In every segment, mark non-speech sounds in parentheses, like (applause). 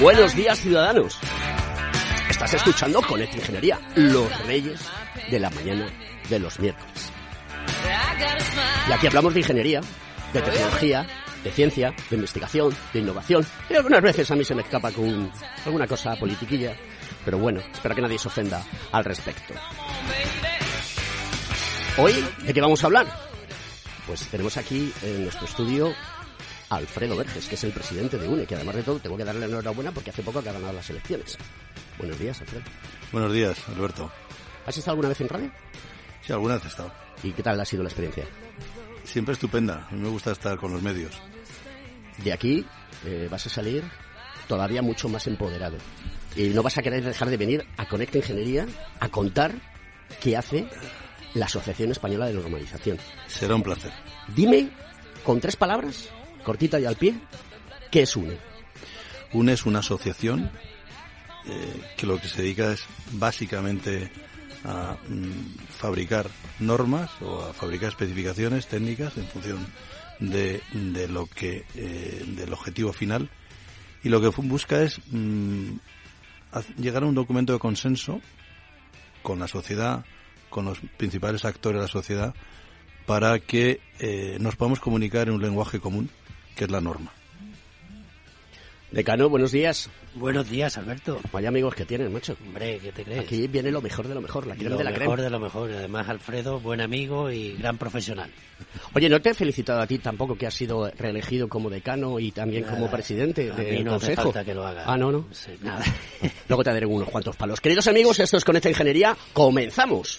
Buenos días, ciudadanos. Estás escuchando Conecta Ingeniería, los reyes de la mañana de los miércoles. Y aquí hablamos de ingeniería, de tecnología, de ciencia, de investigación, de innovación. Y algunas veces a mí se me escapa con alguna cosa politiquilla. Pero bueno, espero que nadie se ofenda al respecto. Hoy, ¿de qué vamos a hablar? Pues tenemos aquí en nuestro estudio Alfredo Verges, que es el presidente de UNE, que además de todo tengo que darle la enhorabuena porque hace poco que ha ganado las elecciones. Buenos días, Alfredo. Buenos días, Alberto. ¿Has estado alguna vez en radio? Sí, alguna vez he estado. ¿Y qué tal ha sido la experiencia? Siempre estupenda. A mí me gusta estar con los medios. De aquí eh, vas a salir todavía mucho más empoderado. Y no vas a querer dejar de venir a Conecta Ingeniería a contar qué hace la Asociación Española de Normalización. Será un placer. Dime, con tres palabras, cortita y al pie, ¿qué es UNE? UNE es una asociación eh, que lo que se dedica es básicamente a mm, fabricar normas o a fabricar especificaciones técnicas en función de, de lo que eh, del objetivo final y lo que busca es mm, llegar a un documento de consenso con la sociedad, con los principales actores de la sociedad, para que eh, nos podamos comunicar en un lenguaje común, que es la norma. Decano, buenos días. Buenos días, Alberto. Vaya amigos que tienes, macho. Hombre, ¿qué te crees? Aquí viene lo mejor de lo mejor, la crema lo de la mejor crema. de lo mejor. Además, Alfredo, buen amigo y gran profesional. Oye, no te he felicitado a ti tampoco que has sido reelegido como decano y también como presidente A del mí no hace consejo. falta que lo haga. Ah, no, no. Sí, nada. (laughs) Luego te daré unos cuantos palos. Queridos amigos, esto es Conecta Ingeniería. Comenzamos.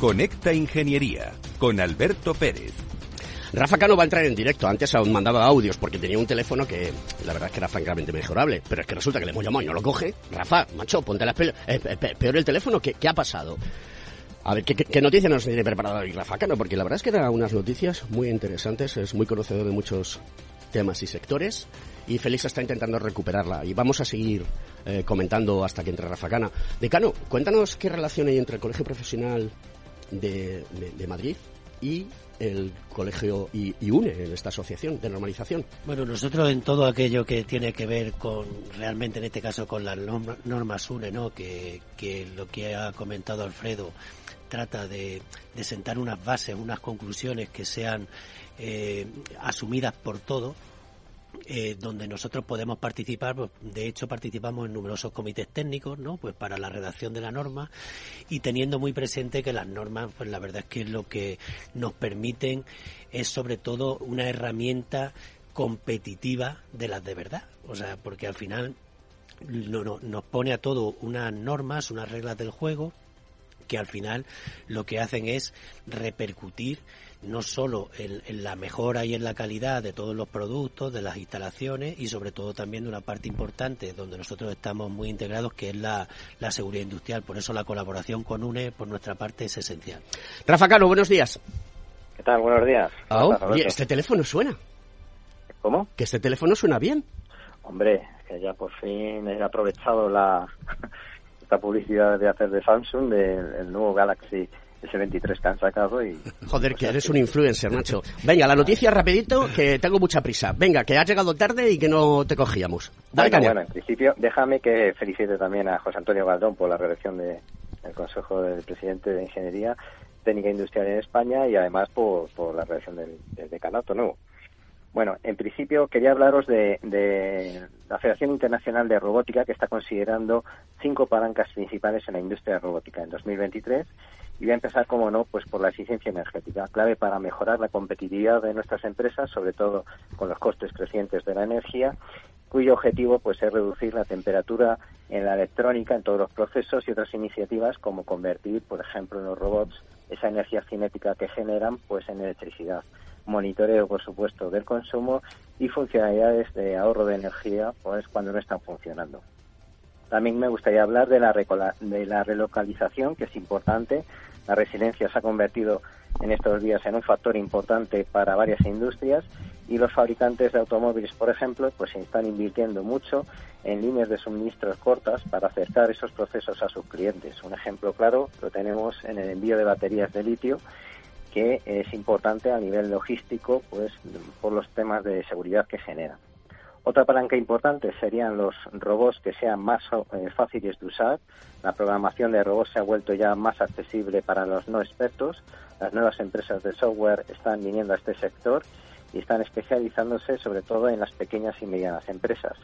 Conecta Ingeniería con Alberto Pérez. Rafa Cano va a entrar en directo. Antes aún mandaba audios porque tenía un teléfono que la verdad es que era francamente mejorable. Pero es que resulta que le hemos llamado y no lo coge. Rafa, macho, ponte la eh, peor el teléfono. ¿Qué, ha pasado? A ver, ¿qué, qué, noticia nos tiene preparado hoy Rafa Cano? Porque la verdad es que da unas noticias muy interesantes. Es muy conocedor de muchos temas y sectores. Y Félix está intentando recuperarla. Y vamos a seguir eh, comentando hasta que entre Rafa Cano. Decano, cuéntanos qué relación hay entre el Colegio Profesional de, Madrid y el colegio y, UNE en esta asociación de normalización? Bueno, nosotros en todo aquello que tiene que ver con, realmente en este caso con las normas UNE, ¿no? que, lo que ha comentado Alfredo trata de, de sentar unas bases, unas conclusiones que sean eh, asumidas por todos, eh, donde nosotros podemos participar, pues, de hecho participamos en numerosos comités técnicos, ¿no? Pues para la redacción de la norma y teniendo muy presente que las normas, pues la verdad es que lo que nos permiten es sobre todo una herramienta competitiva de las de verdad, o sea, porque al final nos pone a todo unas normas, unas reglas del juego que al final lo que hacen es repercutir no solo en, la mejora y en la calidad de todos los productos, de las instalaciones y sobre todo también de una parte importante donde nosotros estamos muy integrados que es la, seguridad industrial. Por eso la colaboración con UNE por nuestra parte es esencial. Rafa Cano, buenos días. ¿Qué tal? Buenos días. Ah, este teléfono suena. ¿Cómo? Que este teléfono suena bien. Hombre, que ya por fin he aprovechado la (laughs) esta publicidad de hacer de Samsung del nuevo Galaxy ese 23 que han sacado y... Joder, que eres un influencer, Nacho. Venga, la noticia rapidito, que tengo mucha prisa. Venga, que has llegado tarde y que no te cogíamos. Dale, bueno, bueno, en principio, déjame que felicite también a José Antonio Galdón por la reelección del Consejo del Presidente de Ingeniería Técnica Industrial en España y además por, por la reelección del, del decanato nuevo. Bueno, en principio quería hablaros de, de, la Federación Internacional de Robótica que está considerando cinco palancas principales en la industria robótica en 2023 y voy a empezar, como no, pues por la eficiencia energética, clave para mejorar la competitividad de nuestras empresas, sobre todo con los costes crecientes de la energía, cuyo objetivo pues es reducir la temperatura en la electrónica en todos los procesos y otras iniciativas como convertir, por ejemplo, en los robots esa energía cinética que generan pues en electricidad monitoreo, por supuesto, del consumo y funcionalidades de ahorro de energía, pues cuando no están funcionando. También me gustaría hablar de la, de la relocalización, que es importante. La resiliencia se ha convertido en estos días en un factor importante para varias industrias y los fabricantes de automóviles, por ejemplo, pues están invirtiendo mucho en líneas de suministros cortas para acercar esos procesos a sus clientes. Un ejemplo claro lo tenemos en el envío de baterías de litio que es importante a nivel logístico pues por los temas de seguridad que generan. Otra palanca importante serían los robots que sean más eh, fáciles de usar. La programación de robots se ha vuelto ya más accesible para los no expertos. Las nuevas empresas de software están viniendo a este sector y están especializándose sobre todo en las pequeñas y medianas empresas.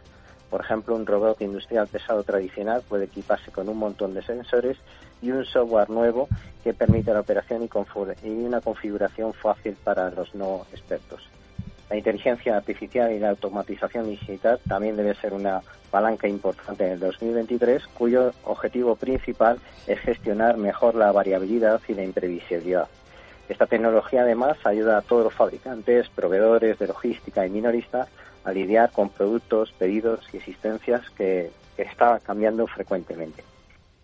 Por ejemplo, un robot industrial pesado tradicional puede equiparse con un montón de sensores y un software nuevo que permite la operación y una configuración fácil para los no expertos. La inteligencia artificial y la automatización digital también debe ser una palanca importante en el 2023, cuyo objetivo principal es gestionar mejor la variabilidad y la imprevisibilidad. Esta tecnología además ayuda a todos los fabricantes, proveedores de logística y minoristas a lidiar con productos, pedidos y existencias que, que está cambiando frecuentemente.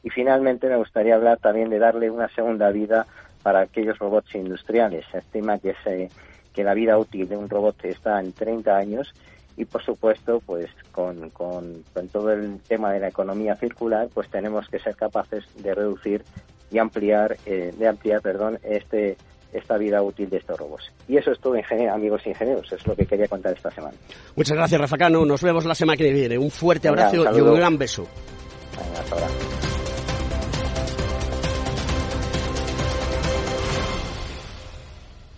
Y finalmente me gustaría hablar también de darle una segunda vida para aquellos robots industriales. Se estima que se que la vida útil de un robot está en 30 años y por supuesto pues con, con, todo el tema de la economía circular pues tenemos que ser capaces de reducir y ampliar eh, de ampliar perdón este esta vida útil de estos robots. Y eso es todo, amigos ingenieros, es lo que quería contar esta semana. Muchas gracias, Rafa Cano. Nos vemos la semana que viene. Un fuerte abrazo y un gran beso. hasta ahora.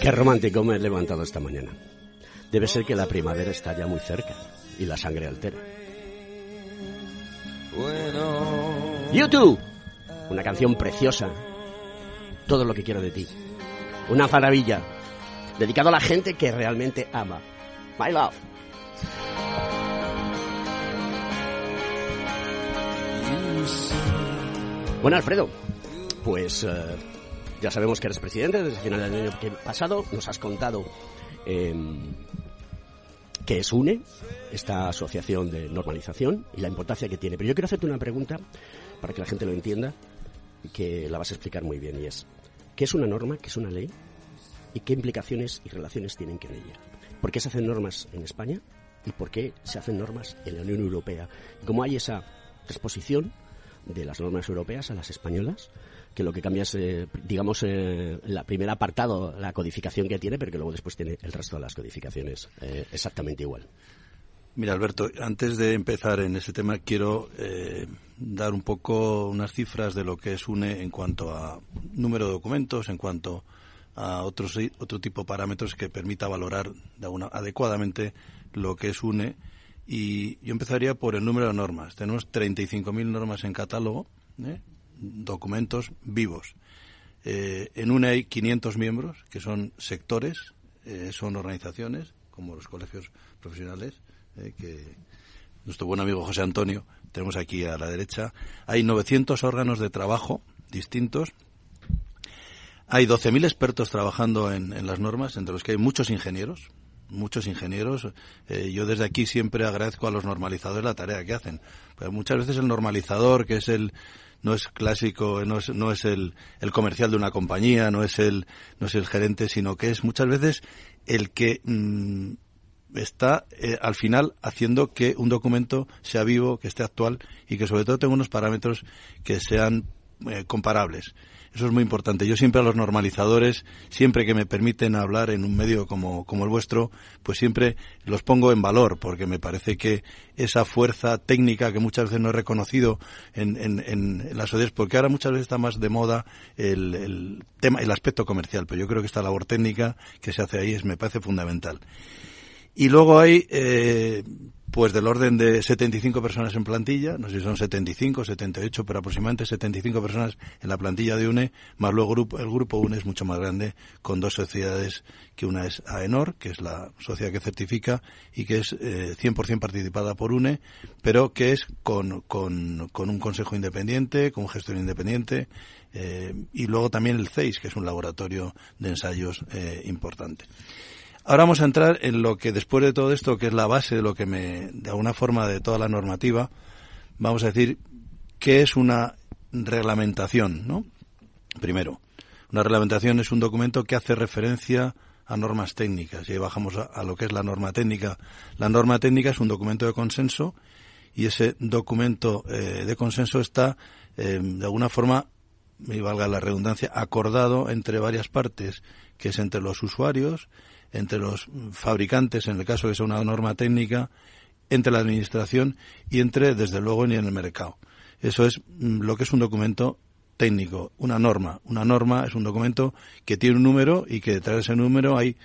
Qué romántico me he levantado esta mañana. Debe ser que la primavera está ya muy cerca y la sangre altera. YouTube, una canción preciosa. Todo lo que quiero de ti. Una maravilla. Dedicado a la gente que realmente ama. My love. Bueno, Alfredo, pues eh, ya sabemos que eres presidente desde el final del año pasado. Nos has contado eh, que es UNE, esta asociación de normalización, y la importancia que tiene. Pero yo quiero hacerte una pregunta para que la gente lo entienda y que la vas a explicar muy bien. Y es, ¿qué es una norma? ¿Qué es una ley? ¿Y qué implicaciones y relaciones tienen con ella? ¿Por qué se hacen normas en España? ¿Y por qué se hacen normas en la Unión Europea? ¿Cómo hay esa exposición de las normas europeas a las españolas? que lo que cambia es, eh, digamos, eh, el primer apartado, la codificación que tiene, pero que luego después tiene el resto de las codificaciones eh, exactamente igual. Mira, Alberto, antes de empezar en ese tema, quiero dar un poco unas cifras de lo que es UNE en cuanto a número de documentos, en cuanto a otros, otro tipo de parámetros que permita valorar de adecuadamente lo que es UNE. Y yo empezaría por el número de normas. Tenemos 35.000 normas en catálogo, ¿eh? documentos vivos. Eh, en UNE hay 500 miembros, que son sectores, eh, son organizaciones, como los colegios profesionales, eh, que nuestro buen amigo José Antonio, tenemos aquí a la derecha. Hay 900 órganos de trabajo distintos. Hay 12.000 expertos trabajando en, las normas, entre los que hay muchos ingenieros, muchos ingenieros. yo desde aquí siempre agradezco a los normalizadores la tarea que hacen. Pues muchas veces el normalizador, que es el, no es clásico, no es, no es el, el, comercial de una compañía, no es el, no es el gerente, sino que es muchas veces el que mm, está eh, al final haciendo que un documento sea vivo, que esté actual y que sobre todo tenga unos parámetros que sean eh, comparables. Eso es muy importante. Yo siempre a los normalizadores, siempre que me permiten hablar en un medio como, como el vuestro, pues siempre los pongo en valor, porque me parece que esa fuerza técnica que muchas veces no he reconocido en, en, en las sociedades, porque ahora muchas veces está más de moda el, el tema, el aspecto comercial, pero yo creo que esta labor técnica que se hace ahí es, me parece fundamental. Y luego hay eh, pues del orden de 75 personas en plantilla, no sé si son 75, 78, pero aproximadamente 75 personas en la plantilla de UNE, más luego grupo, el grupo UNE es mucho más grande, con dos sociedades, que una es AENOR, que es la sociedad que certifica y que es eh, 100% participada por UNE, pero que es con, con, con un consejo independiente, con un gestor independiente, eh, y luego también el CEIS, que es un laboratorio de ensayos eh, importante. Ahora vamos a entrar en lo que después de todo esto, que es la base de lo que me, de alguna forma, de toda la normativa, vamos a decir qué es una reglamentación, ¿no? Primero, una reglamentación es un documento que hace referencia a normas técnicas. Y ahí bajamos a, lo que es la norma técnica. La norma técnica es un documento de consenso y ese documento eh, de consenso está, eh, de alguna forma, me valga la redundancia, acordado entre varias partes, que es entre los usuarios, entre los fabricantes, en el caso de sea una norma técnica, entre la administración y entre, desde luego, ni en el mercado. Eso es mm, lo que es un documento técnico, una norma. Una norma es un documento que tiene un número y que detrás de ese número hay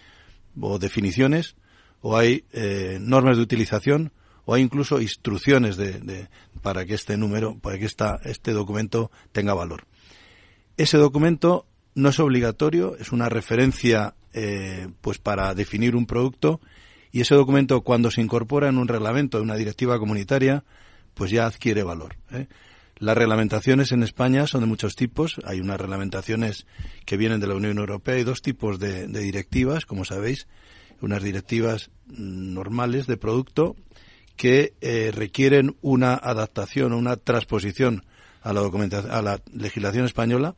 o definiciones o hay eh, normas de utilización o hay incluso instrucciones de, para que este número, para que esta, este documento tenga valor. Ese documento no es obligatorio, es una referencia eh, pues para definir un producto y ese documento cuando se incorpora en un reglamento de una directiva comunitaria pues ya adquiere valor. ¿eh? Las reglamentaciones en España son de muchos tipos. Hay unas reglamentaciones que vienen de la Unión Europea y dos tipos de, directivas, como sabéis. Unas directivas normales de producto que eh, requieren una adaptación o una transposición a la, a la legislación española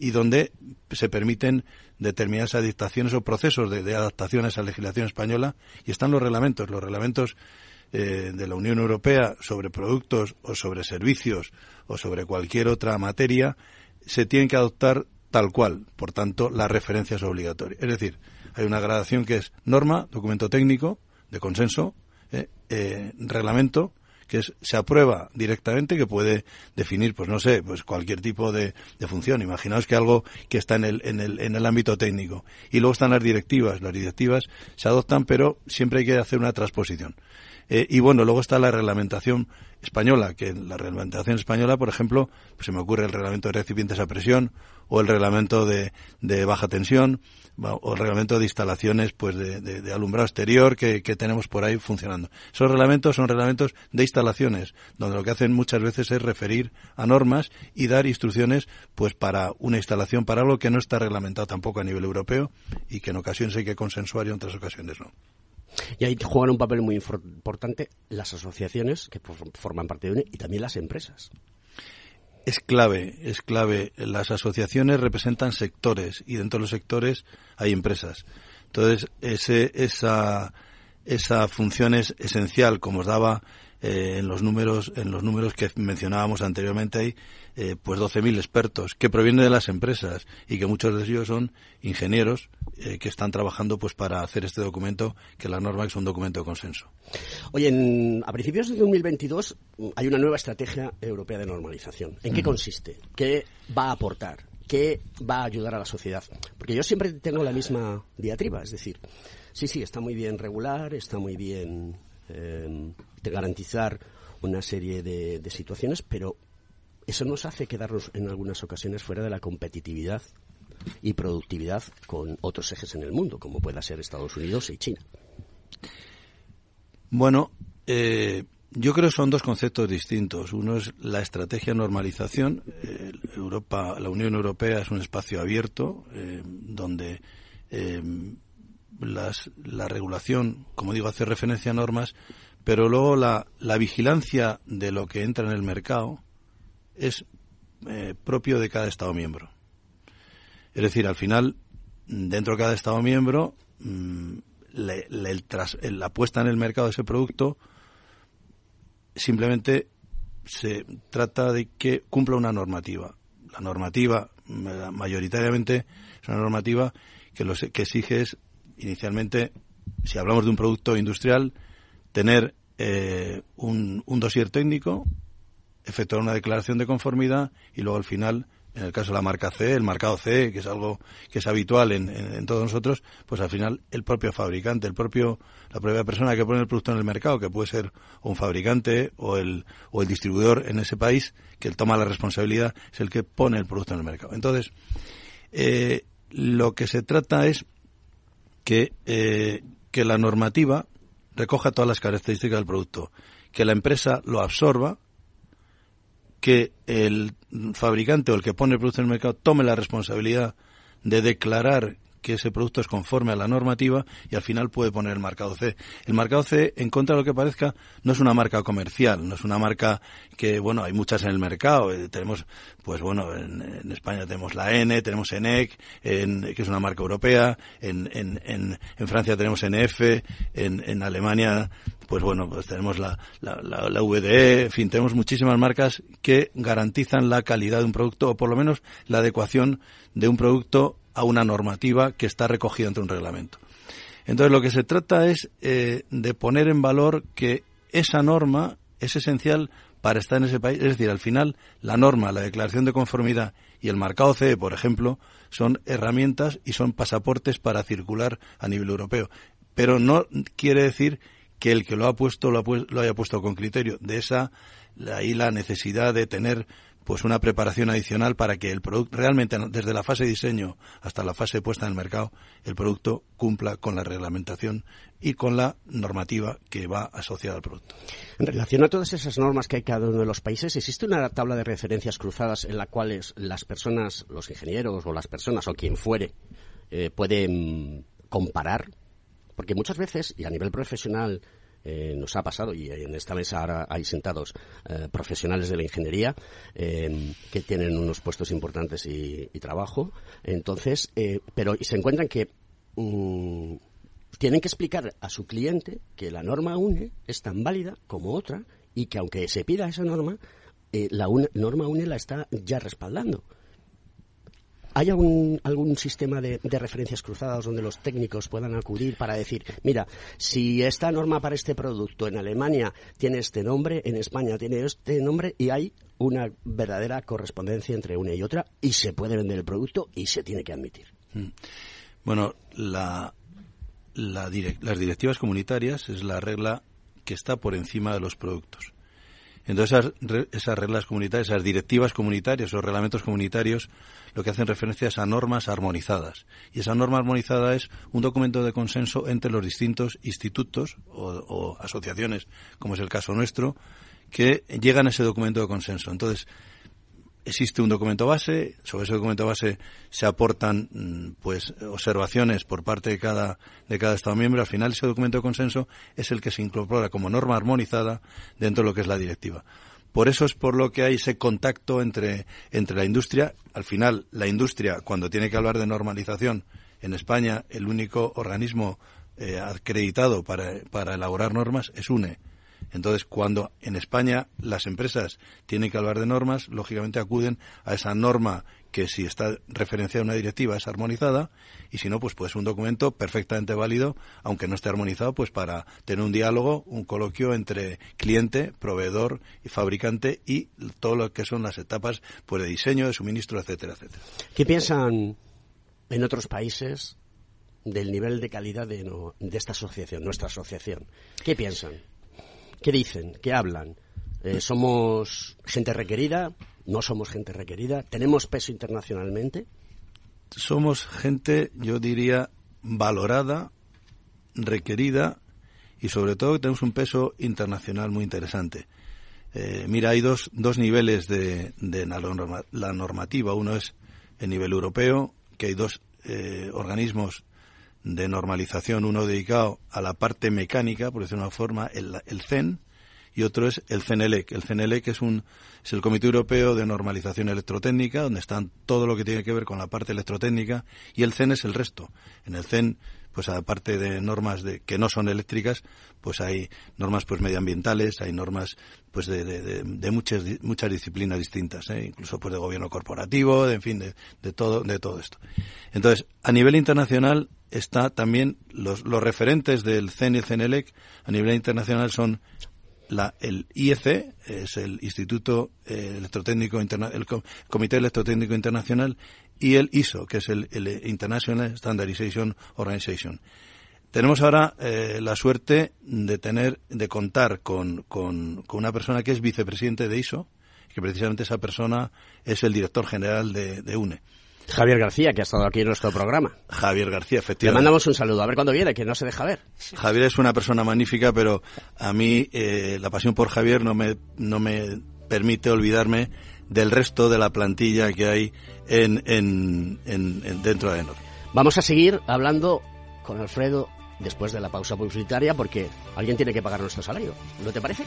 y donde se permiten determinadas adaptaciones o procesos de, adaptación a esa legislación española y están los reglamentos. Los reglamentos eh, de la Unión Europea sobre productos o sobre servicios o sobre cualquier otra materia se tienen que adoptar tal cual. Por tanto, la referencia es obligatoria. Es decir, hay una gradación que es norma, documento técnico, de consenso, eh, eh, reglamento, que es, se aprueba directamente, que puede definir, pues no sé, pues cualquier tipo de, función. Imaginaos que algo que está en el, en, el, en el ámbito técnico. Y luego están las directivas. Las directivas se adoptan, pero siempre hay que hacer una transposición. Eh, y bueno, luego está la reglamentación española, que la reglamentación española, por ejemplo, pues se me ocurre el reglamento de recipientes a presión o el reglamento de, de baja tensión o el reglamento de instalaciones pues de, alumbrado exterior que, que, tenemos por ahí funcionando. Esos reglamentos son reglamentos de instalaciones, donde lo que hacen muchas veces es referir a normas y dar instrucciones pues para una instalación, para algo que no está reglamentado tampoco a nivel europeo y que en ocasiones hay que consensuar y en otras ocasiones no. Y ahí juegan un papel muy importante las asociaciones que forman parte de UNE y también las empresas. Es clave, es clave. Las asociaciones representan sectores y dentro de los sectores hay empresas. Entonces, ese, esa, esa función es esencial, como os daba eh, en los números en los números que mencionábamos anteriormente hay eh, pues 12.000 expertos que provienen de las empresas y que muchos de ellos son ingenieros eh, que están trabajando pues para hacer este documento que la norma es un documento de consenso. Oye, a principios de 2022 hay una nueva estrategia europea de normalización. ¿En qué consiste? ¿Qué va a aportar? ¿Qué va a ayudar a la sociedad? Porque yo siempre tengo la misma diatriba, es decir, sí, sí, está muy bien regular, está muy bien eh, garantizar una serie de, situaciones, pero eso nos hace quedarnos en algunas ocasiones fuera de la competitividad y productividad con otros ejes en el mundo, como pueda ser Estados Unidos y China. Bueno, eh, yo creo que son dos conceptos distintos. Uno es la estrategia normalización. Eh, Europa, la Unión Europea es un espacio abierto eh, donde la regulación, como digo, hace referencia a normas, pero luego la vigilancia de lo que entra en el mercado es eh, propio de cada Estado miembro. Es decir, al final, dentro de cada Estado miembro, mm, la puesta en el mercado de ese producto simplemente se trata de que cumpla una normativa. La normativa, mayoritariamente, es una normativa que, lo que exige es inicialmente, si hablamos de un producto industrial, tener eh, un, un dossier técnico, efectuar una declaración de conformidad y luego al final, en el caso de la marca C, el marcado C, que es algo que es habitual en, en, todos nosotros, pues al final el propio fabricante, el propio, la propia persona que pone el producto en el mercado, que puede ser un fabricante o el, o el distribuidor en ese país, que toma la responsabilidad, es el que pone el producto en el mercado. Entonces, eh, lo que se trata es que, eh, que la normativa recoja todas las características del producto, que la empresa lo absorba, que el fabricante o el que pone el producto en el mercado tome la responsabilidad de declarar que ese producto es conforme a la normativa y al final puede poner el marcado C. El marcado C, en contra de lo que parezca, no es una marca comercial, no es una marca que, bueno, hay muchas en el mercado. Eh, tenemos, pues bueno, en, España tenemos la N, tenemos ENEC, en, que es una marca europea, en, en, en, Francia tenemos NF, en, en Alemania pues bueno, pues tenemos la, la, la, la, VDE, en fin, tenemos muchísimas marcas que garantizan la calidad de un producto o por lo menos la adecuación de un producto a una normativa que está recogida entre un reglamento. Entonces, lo que se trata es eh, de poner en valor que esa norma es esencial para estar en ese país. Es decir, al final, la norma, la declaración de conformidad y el marcado CE, por ejemplo, son herramientas y son pasaportes para circular a nivel europeo. Pero no quiere decir que el que lo ha puesto lo, lo haya puesto con criterio. De esa, ahí la necesidad de tener pues una preparación adicional para que el producto realmente desde la fase de diseño hasta la fase de puesta en el mercado el producto cumpla con la reglamentación y con la normativa que va asociada al producto. En relación a todas esas normas que hay cada uno de los países, ¿existe una tabla de referencias cruzadas en la cual las personas, los ingenieros o las personas o quien fuere eh, pueden comparar? Porque muchas veces, y a nivel profesional, eh, nos ha pasado, y en esta mesa ahora hay sentados eh, profesionales de la ingeniería eh, que tienen unos puestos importantes y, trabajo, entonces, pero se encuentran que mm, tienen que explicar a su cliente que la norma UNE es tan válida como otra y que aunque se pida esa norma, la norma UNE la está ya respaldando. ¿Hay algún, algún sistema de, referencias cruzadas donde los técnicos puedan acudir para decir, mira, si esta norma para este producto en Alemania tiene este nombre, en España tiene este nombre y hay una verdadera correspondencia entre una y otra y se puede vender el producto y se tiene que admitir? Mm. Bueno, la, las directivas comunitarias es la regla que está por encima de los productos. Entonces, esas, reglas comunitarias, esas directivas comunitarias o reglamentos comunitarios, lo que hacen referencia es a normas armonizadas. Y esa norma armonizada es un documento de consenso entre los distintos institutos o asociaciones, como es el caso nuestro, que llegan a ese documento de consenso. Entonces, existe un documento base, sobre ese documento base se aportan mm, pues observaciones por parte de cada de cada estado miembro, al final ese documento de consenso es el que se incorpora como norma armonizada dentro de lo que es la directiva. Por eso es por lo que hay ese contacto entre entre la industria, al final la industria cuando tiene que hablar de normalización en España el único organismo eh, acreditado para, para elaborar normas es UNE entonces, cuando en España las empresas tienen que hablar de normas, lógicamente acuden a esa norma que si está referenciada en una directiva es armonizada y si no, pues puede ser un documento perfectamente válido, aunque no esté armonizado, pues para tener un diálogo, un coloquio entre cliente, proveedor y fabricante y todo lo que son las etapas pues, de diseño, de suministro, etcétera, etcétera. ¿Qué piensan en otros países del nivel de calidad de, de esta asociación, nuestra asociación? ¿Qué piensan? ¿Qué dicen? ¿Qué hablan? Eh, ¿Somos gente requerida? ¿No somos gente requerida? ¿Tenemos peso internacionalmente? Somos gente, yo diría, valorada, requerida y sobre todo tenemos un peso internacional muy interesante. Eh, mira, hay dos, dos niveles de, de la, normativa. Uno es el nivel europeo, que hay dos eh, organismos de normalización, uno dedicado a la parte mecánica, por decirlo de una forma, el, el CEN, y otro es el CENELEC. El CENELEC es, un, es el Comité Europeo de Normalización Electrotécnica, donde están todo lo que tiene que ver con la parte electrotécnica, y el CEN es el resto. En el CEN pues aparte de normas de, que no son eléctricas, pues hay normas pues medioambientales, hay normas pues de, de, muchas muchas disciplinas distintas, ¿eh? incluso pues de gobierno corporativo, de, en fin, de, de todo de todo esto. Entonces, a nivel internacional está también los, los referentes del CEN y el CENELEC a nivel internacional son la, el IEC, es el Instituto eh, Electrotécnico el Comité Electrotécnico Internacional, y el ISO, que es el, International Standardization Organization. Tenemos ahora eh, la suerte de tener, de contar con, con, con, una persona que es vicepresidente de ISO, que precisamente esa persona es el director general de, de UNE. Javier García, que ha estado aquí en nuestro programa. Javier García, efectivamente. Le mandamos un saludo, a ver cuándo viene, que no se deja ver. Javier es una persona magnífica, pero a mí eh, la pasión por Javier no me, no me permite olvidarme del resto de la plantilla que hay en, en, en, dentro de Enor. Vamos a seguir hablando con Alfredo después de la pausa publicitaria porque alguien tiene que pagar nuestro salario. ¿No te parece?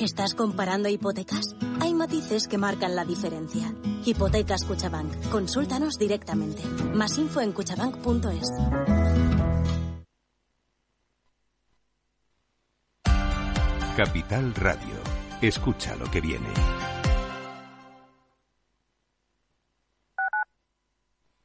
¿Estás comparando hipotecas? Hay matices que marcan la diferencia. Hipotecas Cuchabank. Consúltanos directamente. Más info en cuchabank.es. Capital Radio. Escucha lo que viene.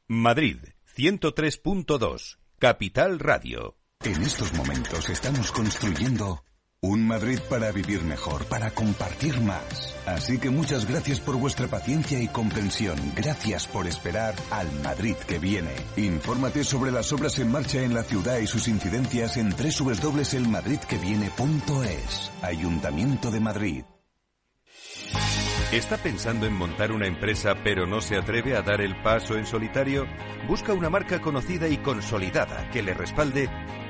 Madrid, 103.2. Capital Radio. En estos momentos estamos construyendo un Madrid para vivir mejor, para compartir más. Así que muchas gracias por vuestra paciencia y comprensión. Gracias por esperar al Madrid que viene. Infórmate sobre las obras en marcha en la ciudad y sus incidencias en www.elmadridqueviene.es. Ayuntamiento de Madrid. ¿Está pensando en montar una empresa pero no se atreve a dar el paso en solitario? Busca una marca conocida y consolidada que le respalde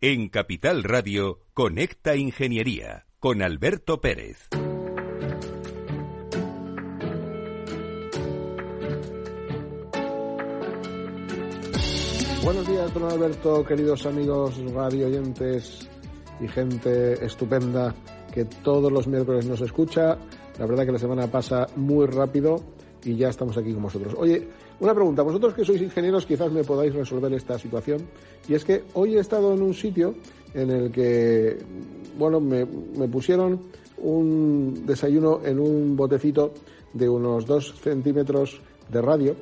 En Capital Radio, Conecta Ingeniería con Alberto Pérez. Buenos días, don Alberto, queridos amigos radio oyentes y gente estupenda que todos los miércoles nos escucha. La verdad que la semana pasa muy rápido y ya estamos aquí con vosotros. Oye, una pregunta, vosotros que sois ingenieros quizás me podáis resolver esta situación y es que hoy he estado en un sitio en el que, bueno, me, pusieron un desayuno en un botecito de unos dos centímetros de radio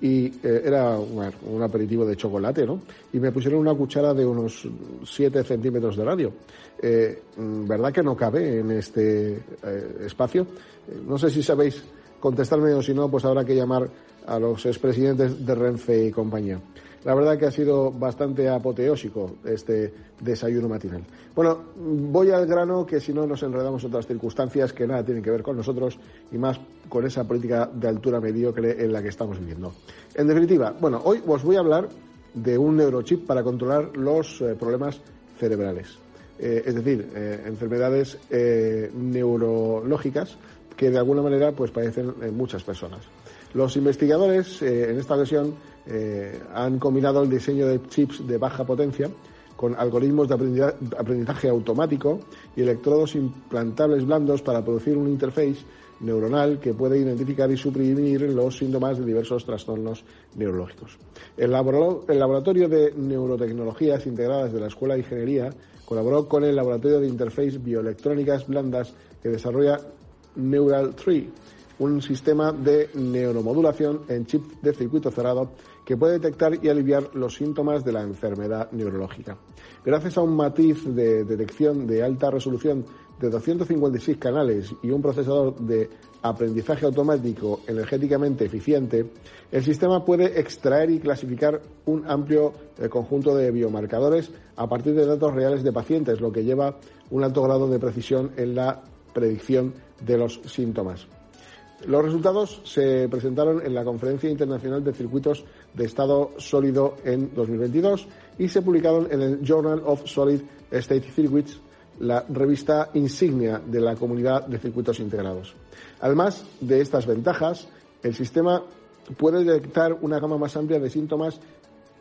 y eh, era un aperitivo de chocolate, ¿no? Y me pusieron una cuchara de unos siete centímetros de radio. Eh, ¿Verdad que no cabe en este eh, espacio? no sé si sabéis contestarme o si no, pues habrá que llamar a los expresidentes de Renfe y compañía. La verdad que ha sido bastante apoteósico este desayuno matinal. Bueno, voy al grano que si no nos enredamos en otras circunstancias que nada tienen que ver con nosotros y más con esa política de altura mediocre en la que estamos viviendo. En definitiva, bueno, hoy os voy a hablar de un neurochip para controlar los eh, problemas cerebrales. Eh, es decir, eh, enfermedades neurológicas que de alguna manera pues padecen en muchas personas. Los investigadores eh, en esta ocasión eh, han combinado el diseño de chips de baja potencia con algoritmos de aprendizaje automático y electrodos implantables blandos para producir un interface neuronal que puede identificar y suprimir los síntomas de diversos trastornos neurológicos. El, Laboratorio de Neurotecnologías Integradas de la Escuela de Ingeniería colaboró con el Laboratorio de Interface Bioelectrónicas Blandas que desarrolla Neural 3 un sistema de neuromodulación en chip de circuito cerrado que puede detectar y aliviar los síntomas de la enfermedad neurológica. Gracias a un matiz de detección de alta resolución de 256 canales y un procesador de aprendizaje automático energéticamente eficiente, el sistema puede extraer y clasificar un amplio eh, conjunto de biomarcadores a partir de datos reales de pacientes, lo que lleva un alto grado de precisión en la predicción de los síntomas. Los resultados se presentaron en la Conferencia Internacional de Circuitos de Estado Sólido en 2022 y se publicaron en el Journal of Solid State Circuits, la revista insignia de la comunidad de circuitos integrados. Además de estas ventajas, el sistema puede detectar una gama más amplia de síntomas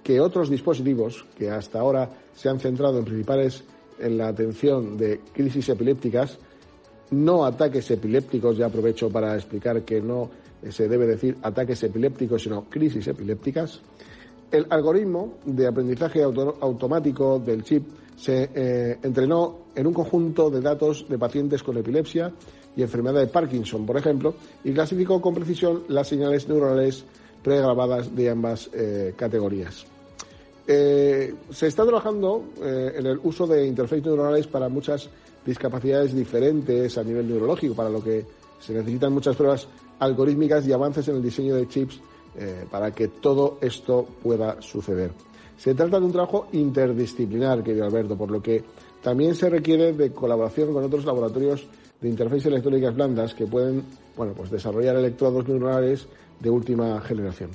que otros dispositivos que hasta ahora se han centrado en principales en la atención de crisis epilépticas no ataques epilépticos, ya aprovecho para explicar que no se debe decir ataques epilépticos, sino crisis epilépticas. El algoritmo de aprendizaje automático del chip se eh, entrenó en un conjunto de datos de pacientes con epilepsia y enfermedad de Parkinson, por ejemplo, y clasificó con precisión las señales neuronales pregrabadas de ambas eh, categorías. Eh, se está trabajando en el uso de interfaces neuronales para muchas discapacidades diferentes a nivel neurológico, para lo que se necesitan muchas pruebas algorítmicas y avances en el diseño de chips eh, para que todo esto pueda suceder. Se trata de un trabajo interdisciplinar, querido Alberto, por lo que también se requiere de colaboración con otros laboratorios de interfaces electrónicas blandas que pueden bueno, pues desarrollar electrodos neuronales de última generación.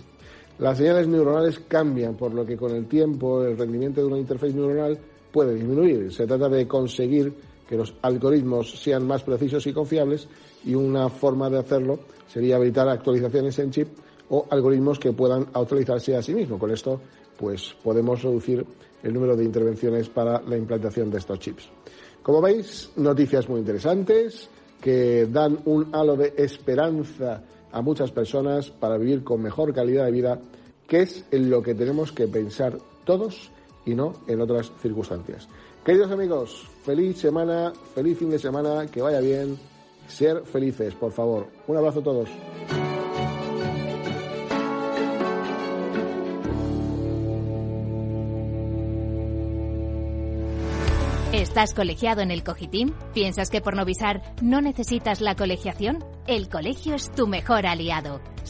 Las señales neuronales cambian, por lo que con el tiempo el rendimiento de una interfaz neuronal puede disminuir. Se trata de conseguir que los algoritmos sean más precisos y confiables y una forma de hacerlo sería habilitar actualizaciones en chip o algoritmos que puedan actualizarse a sí mismos. Con esto, pues podemos reducir el número de intervenciones para la implantación de estos chips. Como veis, noticias muy interesantes que dan un halo de esperanza a muchas personas para vivir con mejor calidad de vida, que es en lo que tenemos que pensar todos y no en otras circunstancias. Queridos amigos, feliz semana, feliz fin de semana, que vaya bien, ser felices, por favor. Un abrazo a todos. ¿Estás colegiado en el Cogitim? ¿Piensas que por no visar no necesitas la colegiación? El colegio es tu mejor aliado.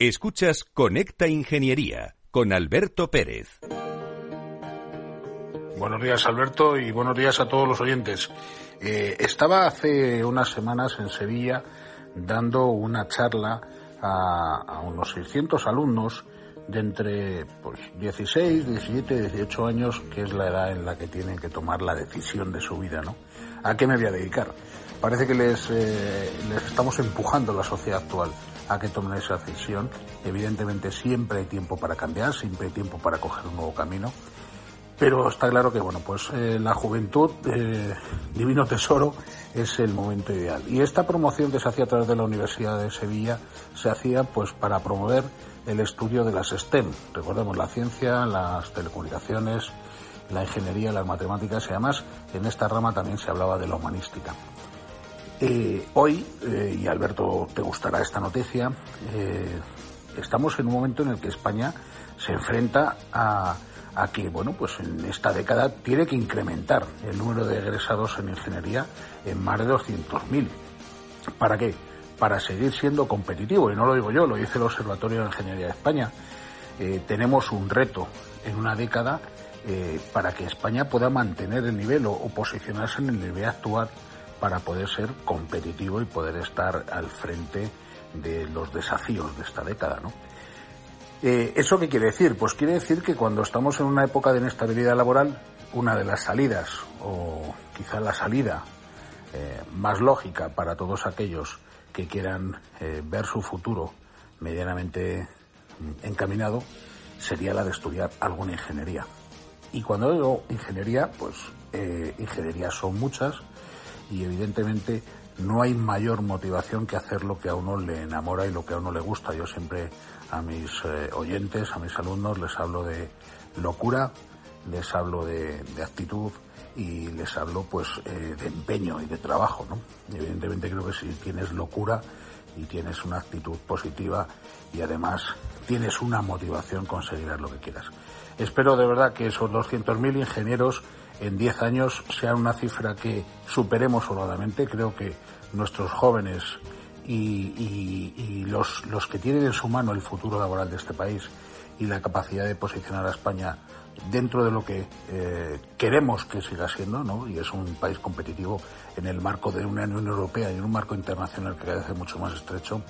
Escuchas Conecta Ingeniería con Alberto Pérez. Buenos días Alberto y buenos días a todos los oyentes. Eh, estaba hace unas semanas en Sevilla dando una charla a, unos 600 alumnos de entre pues, 16, 17, 18 años, que es la edad en la que tienen que tomar la decisión de su vida, ¿no? ¿A qué me voy a dedicar? Parece que les, eh, les estamos empujando la sociedad actual a que tomen esa decisión. Evidentemente siempre hay tiempo para cambiar, siempre hay tiempo para coger un nuevo camino. Pero está claro que bueno, pues eh, la juventud, eh, divino tesoro, es el momento ideal. Y esta promoción que se hacía a través de la Universidad de Sevilla se hacía pues para promover el estudio de las STEM. Recordemos la ciencia, las telecomunicaciones, la ingeniería, las matemáticas y además en esta rama también se hablaba de la humanística. Eh, hoy, eh, y Alberto te gustará esta noticia, eh, estamos en un momento en el que España se enfrenta a, que, bueno, pues en esta década tiene que incrementar el número de egresados en ingeniería en más de 200.000. ¿Para qué? para seguir siendo competitivo. Y no lo digo yo, lo dice el Observatorio de Ingeniería de España. Eh, tenemos un reto en una década para que España pueda mantener el nivel o, posicionarse en el nivel actual para poder ser competitivo y poder estar al frente de los desafíos de esta década, ¿no? Eh, ¿Eso qué quiere decir? Pues quiere decir que cuando estamos en una época de inestabilidad laboral, una de las salidas, o quizá la salida más lógica para todos aquellos que quieran eh, ver su futuro medianamente encaminado sería la de estudiar alguna ingeniería. Y cuando digo ingeniería, pues eh, ingenierías son muchas y evidentemente no hay mayor motivación que hacer lo que a uno le enamora y lo que a uno le gusta. Yo siempre a mis eh, oyentes, a mis alumnos les hablo de locura, les hablo de actitud, y les hablo pues eh, de empeño y de trabajo, ¿no? Evidentemente creo que si tienes locura y tienes una actitud positiva y además tienes una motivación conseguirás lo que quieras. Espero de verdad que esos 200.000 ingenieros en 10 años sean una cifra que superemos holgadamente. Creo que nuestros jóvenes y, los, los que tienen en su mano el futuro laboral de este país y la capacidad de posicionar a España dentro de lo que eh, queremos que siga siendo, ¿no? y es un país competitivo en el marco de una Unión Europea y en un marco internacional que cada vez es mucho más estrecho,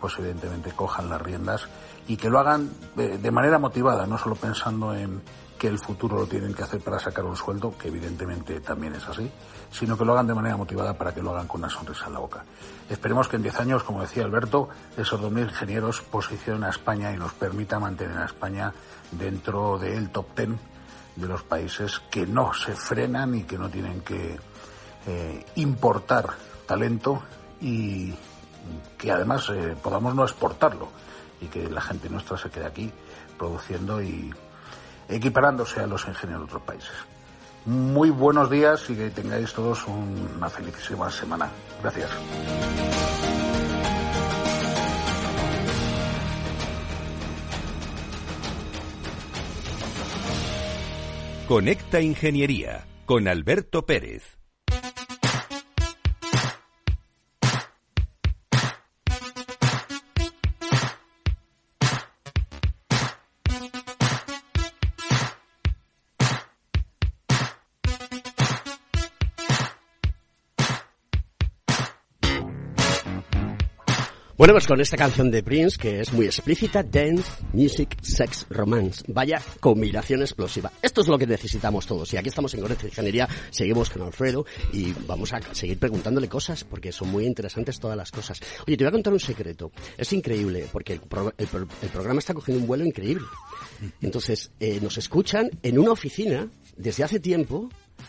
pues evidentemente cojan las riendas y que lo hagan de manera motivada, no solo pensando en que el futuro lo tienen que hacer para sacar un sueldo, que evidentemente también es así, sino que lo hagan de manera motivada para que lo hagan con una sonrisa en la boca. Esperemos que en 10 años, como decía Alberto, esos 2.000 ingenieros posicionen a España y nos permita mantener a España dentro del top 10 de los países que no se frenan y que no tienen que eh, importar talento y que además eh, podamos no exportarlo y que la gente nuestra se quede aquí produciendo y equiparándose a los ingenieros de otros países. Muy buenos días y que tengáis todos una felicísima semana. Gracias. Conecta Ingeniería con Alberto Pérez. Bueno, pues con esta canción de Prince, que es muy explícita, Dance, Music, Sex, Romance. Vaya combinación explosiva. Esto es lo que necesitamos todos. Y aquí estamos en Conecta Ingeniería, seguimos con Alfredo y vamos a seguir preguntándole cosas, porque son muy interesantes todas las cosas. Oye, te voy a contar un secreto. Es increíble, porque el, programa está cogiendo un vuelo increíble. Entonces, eh, nos escuchan en una oficina desde hace tiempo.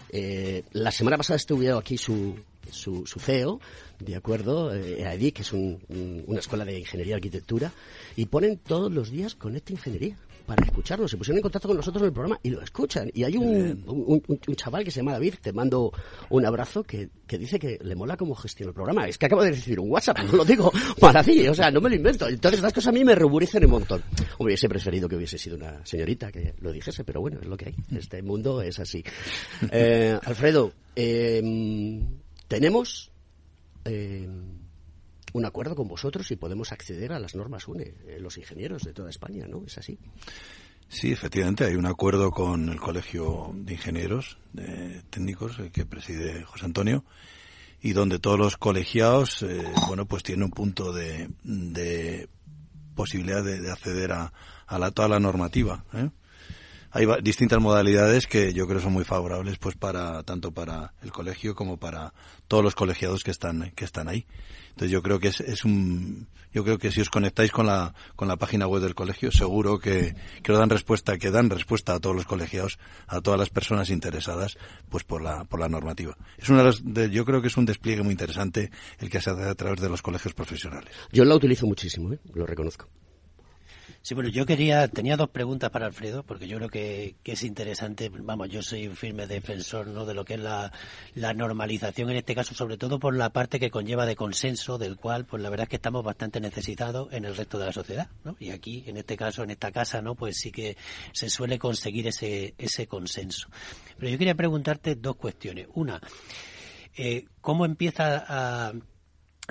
Eh, la semana pasada estuve aquí su, su, su CEO, de acuerdo, eh, a EDIC, que es una escuela de ingeniería y arquitectura, y ponen todos los días con esta ingeniería para escucharnos. Se pusieron en contacto con nosotros en el programa y lo escuchan. Y hay un, un, chaval que se llama David, te mando un abrazo, que, que, dice que le mola cómo gestiona el programa. Es que acabo de recibir un WhatsApp, no lo digo (laughs) para ti, o sea, no me lo invento. Entonces las cosas a mí me ruborizan un montón. Hubiese preferido que hubiese sido una señorita que lo dijese, pero bueno, es lo que hay. Este mundo es así. Eh, Alfredo, eh, tenemos... Eh, un acuerdo con vosotros y podemos acceder a las normas UNE, eh, los ingenieros de toda España, ¿no? ¿Es así? Sí, efectivamente, hay un acuerdo con el Colegio de Ingenieros Técnicos que preside José Antonio y donde todos los colegiados, eh, bueno, pues tienen un punto de, posibilidad de, acceder a, toda la normativa. ¿eh? Hay distintas modalidades que yo creo son muy favorables, pues para tanto para el colegio como para todos los colegiados que están que están ahí. Entonces yo creo que es, es un, yo creo que si os conectáis con la, con la página web del colegio, seguro que, que dan respuesta, que dan respuesta a todos los colegiados, a todas las personas interesadas, pues por la, por la normativa. Es una de, yo creo que es un despliegue muy interesante el que se hace a través de los colegios profesionales. Yo la utilizo muchísimo, ¿eh? lo reconozco. Sí, bueno, yo quería, tenía dos preguntas para Alfredo, porque yo creo que, es interesante, vamos, yo soy un firme defensor ¿no? de lo que es la, normalización en este caso, sobre todo por la parte que conlleva de consenso, del cual, pues la verdad es que estamos bastante necesitados en el resto de la sociedad, ¿no? Y aquí, en este caso, en esta casa, ¿no? Pues sí que se suele conseguir ese, ese consenso. Pero yo quería preguntarte dos cuestiones. Una, eh, ¿cómo empieza a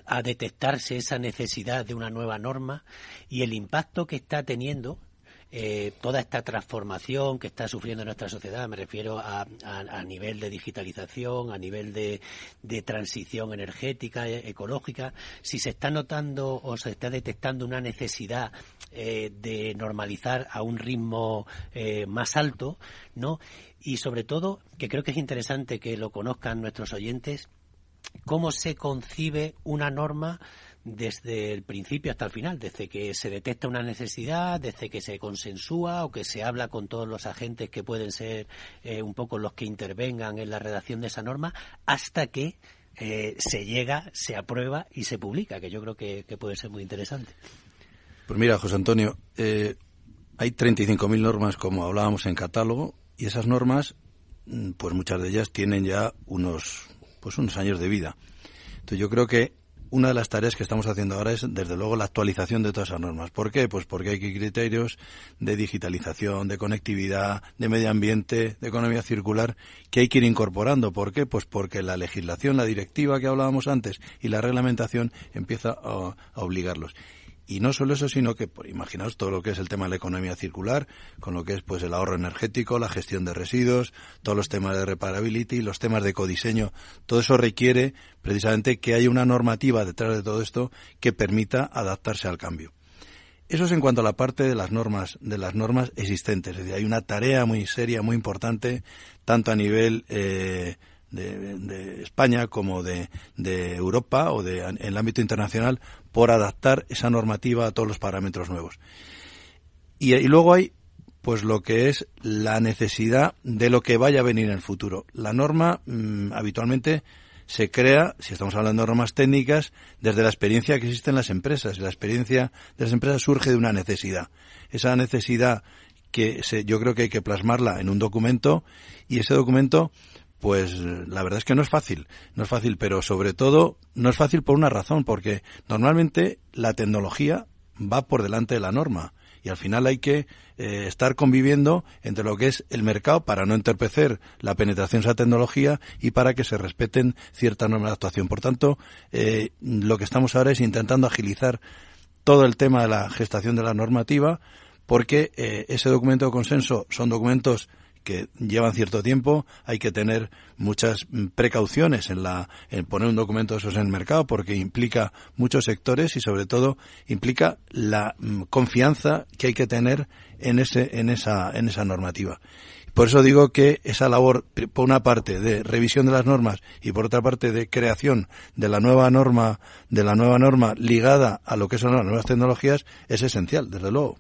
a detectarse esa necesidad de una nueva norma y el impacto que está teniendo eh, toda esta transformación que está sufriendo nuestra sociedad, me refiero a, nivel de digitalización, a nivel de, transición energética, e, ecológica, si se está notando o se está detectando una necesidad eh, de normalizar a un ritmo eh, más alto, ¿no? Y sobre todo, que creo que es interesante que lo conozcan nuestros oyentes, cómo se concibe una norma desde el principio hasta el final, desde que se detecta una necesidad, desde que se consensúa o que se habla con todos los agentes que pueden ser eh, un poco los que intervengan en la redacción de esa norma, hasta que eh, se llega, se aprueba y se publica, que yo creo que, puede ser muy interesante. Pues mira, José Antonio, eh, hay 35.000 normas, como hablábamos en catálogo, y esas normas, mm, pues muchas de ellas tienen ya unos pues unos años de vida. Entonces yo creo que una de las tareas que estamos haciendo ahora es, desde luego, la actualización de todas esas normas. ¿Por qué? Pues porque hay criterios de digitalización, de conectividad, de medio ambiente, de economía circular, que hay que ir incorporando. ¿Por qué? Pues porque la legislación, la directiva que hablábamos antes y la reglamentación empieza a, a obligarlos. Y no solo eso, sino que, por, imaginaos todo lo que es el tema de la economía circular, con lo que es pues el ahorro energético, la gestión de residuos, todos los temas de reparability, los temas de ecodiseño, todo eso requiere precisamente que haya una normativa detrás de todo esto que permita adaptarse al cambio. Eso es en cuanto a la parte de las normas, de las normas existentes. Es decir, hay una tarea muy seria, muy importante, tanto a nivel eh, de, España como de, Europa o de, en el ámbito internacional por adaptar esa normativa a todos los parámetros nuevos. Y, luego hay pues lo que es la necesidad de lo que vaya a venir en el futuro. La norma mm, habitualmente se crea, si estamos hablando de normas técnicas, desde la experiencia que existe en las empresas. La experiencia de las empresas surge de una necesidad. Esa necesidad que se, yo creo que hay que plasmarla en un documento y ese documento pues la verdad es que no es fácil, no es fácil, pero sobre todo no es fácil por una razón, porque normalmente la tecnología va por delante de la norma y al final hay que eh, estar conviviendo entre lo que es el mercado para no entorpecer la penetración de esa tecnología y para que se respeten ciertas normas de actuación. Por tanto, eh, lo que estamos ahora es intentando agilizar todo el tema de la gestación de la normativa porque eh, ese documento de consenso son documentos que llevan cierto tiempo, hay que tener muchas precauciones en la en poner un documento de esos en el mercado porque implica muchos sectores y sobre todo implica la mm, confianza que hay que tener en ese en esa en esa normativa. Por eso digo que esa labor, por una parte, de revisión de las normas y por otra parte de creación de la nueva norma, de la nueva norma ligada a lo que son las nuevas tecnologías, es esencial, desde luego.